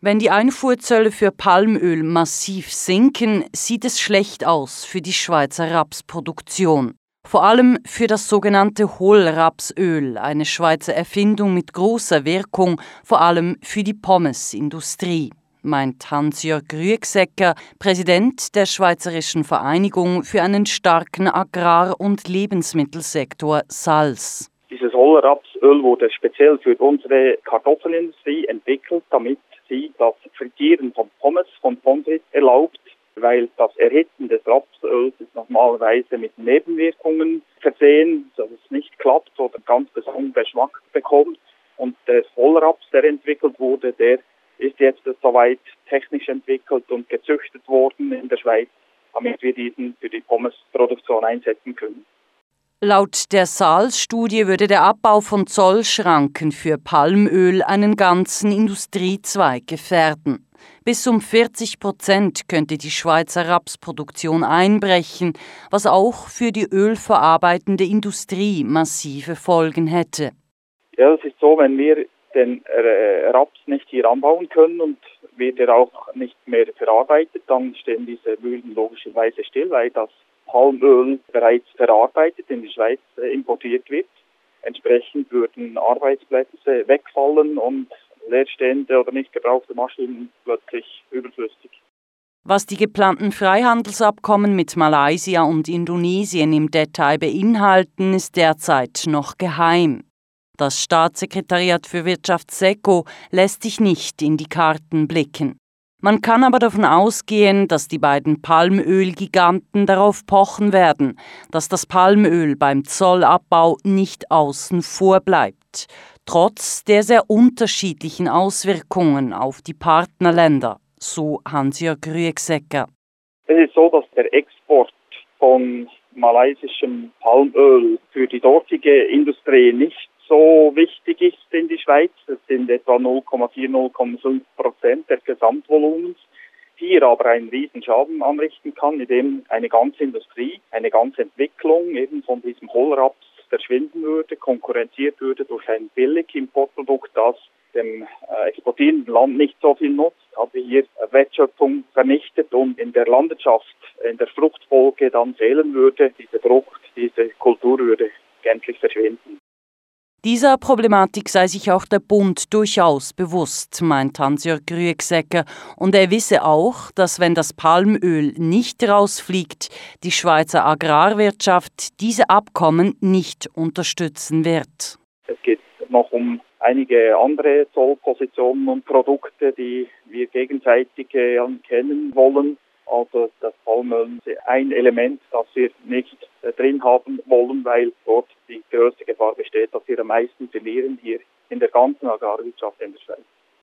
Wenn die Einfuhrzölle für Palmöl massiv sinken, sieht es schlecht aus für die Schweizer Rapsproduktion. Vor allem für das sogenannte Hohlrapsöl, eine Schweizer Erfindung mit großer Wirkung, vor allem für die Pommesindustrie, meint Hans-Jörg Rüegsecker, Präsident der Schweizerischen Vereinigung für einen starken Agrar- und Lebensmittelsektor Salz. Dieses Hohlrapsöl wurde speziell für unsere Kartoffelindustrie entwickelt, damit sie das Frittieren von Pommes, von Pommes erlaubt, weil das Erhitzen des Rapsöls ist normalerweise mit Nebenwirkungen versehen, dass es nicht klappt oder ganz besonderen Geschmack bekommt. Und der Vollraps, der entwickelt wurde, der ist jetzt soweit technisch entwickelt und gezüchtet worden in der Schweiz, damit wir diesen für die Pommesproduktion einsetzen können. Laut der Saals-Studie würde der Abbau von Zollschranken für Palmöl einen ganzen Industriezweig gefährden. Bis um 40 Prozent könnte die Schweizer Rapsproduktion einbrechen, was auch für die ölverarbeitende Industrie massive Folgen hätte. Ja, es ist so, wenn wir den äh, Raps nicht hier anbauen können und wird er auch nicht mehr verarbeitet, dann stehen diese Mühlen logischerweise still, weil das Palmöl bereits verarbeitet in die Schweiz äh, importiert wird. Entsprechend würden Arbeitsplätze wegfallen und leerstehende oder nicht gebrauchte Maschinen plötzlich überflüssig. Was die geplanten Freihandelsabkommen mit Malaysia und Indonesien im Detail beinhalten, ist derzeit noch geheim. Das Staatssekretariat für Wirtschaft SECO lässt sich nicht in die Karten blicken. Man kann aber davon ausgehen, dass die beiden Palmölgiganten darauf pochen werden, dass das Palmöl beim Zollabbau nicht außen vor bleibt, trotz der sehr unterschiedlichen Auswirkungen auf die Partnerländer, so Hans-Jörg Rüegsecker. Es ist so, dass der Export von malaysischem Palmöl für die dortige Industrie nicht so wichtig ist in die Schweiz. Das sind etwa 0,4, 0,5 Prozent des Gesamtvolumens. Hier aber einen riesen Schaden anrichten kann, indem eine ganze Industrie, eine ganze Entwicklung eben von diesem Hohlraps verschwinden würde, konkurrenziert würde durch ein Billig-Importprodukt, das dem äh, exportierenden Land nicht so viel nutzt, hat hier Wertschöpfung vernichtet und in der Landwirtschaft, in der Fruchtfolge dann fehlen würde. Diese Frucht, diese Kultur würde gänzlich verschwinden. Dieser Problematik sei sich auch der Bund durchaus bewusst, meint Hans-Jörg Rüegsecker, und er wisse auch, dass wenn das Palmöl nicht rausfliegt, die Schweizer Agrarwirtschaft diese Abkommen nicht unterstützen wird. Es geht noch um einige andere Zollpositionen und Produkte, die wir gegenseitig kennen wollen. Also das Palmöl ist ein Element, das wir nicht äh, drin haben wollen, weil dort die größte Gefahr besteht, dass wir am meisten verlieren hier in der ganzen Agrarwirtschaft in der Schweiz.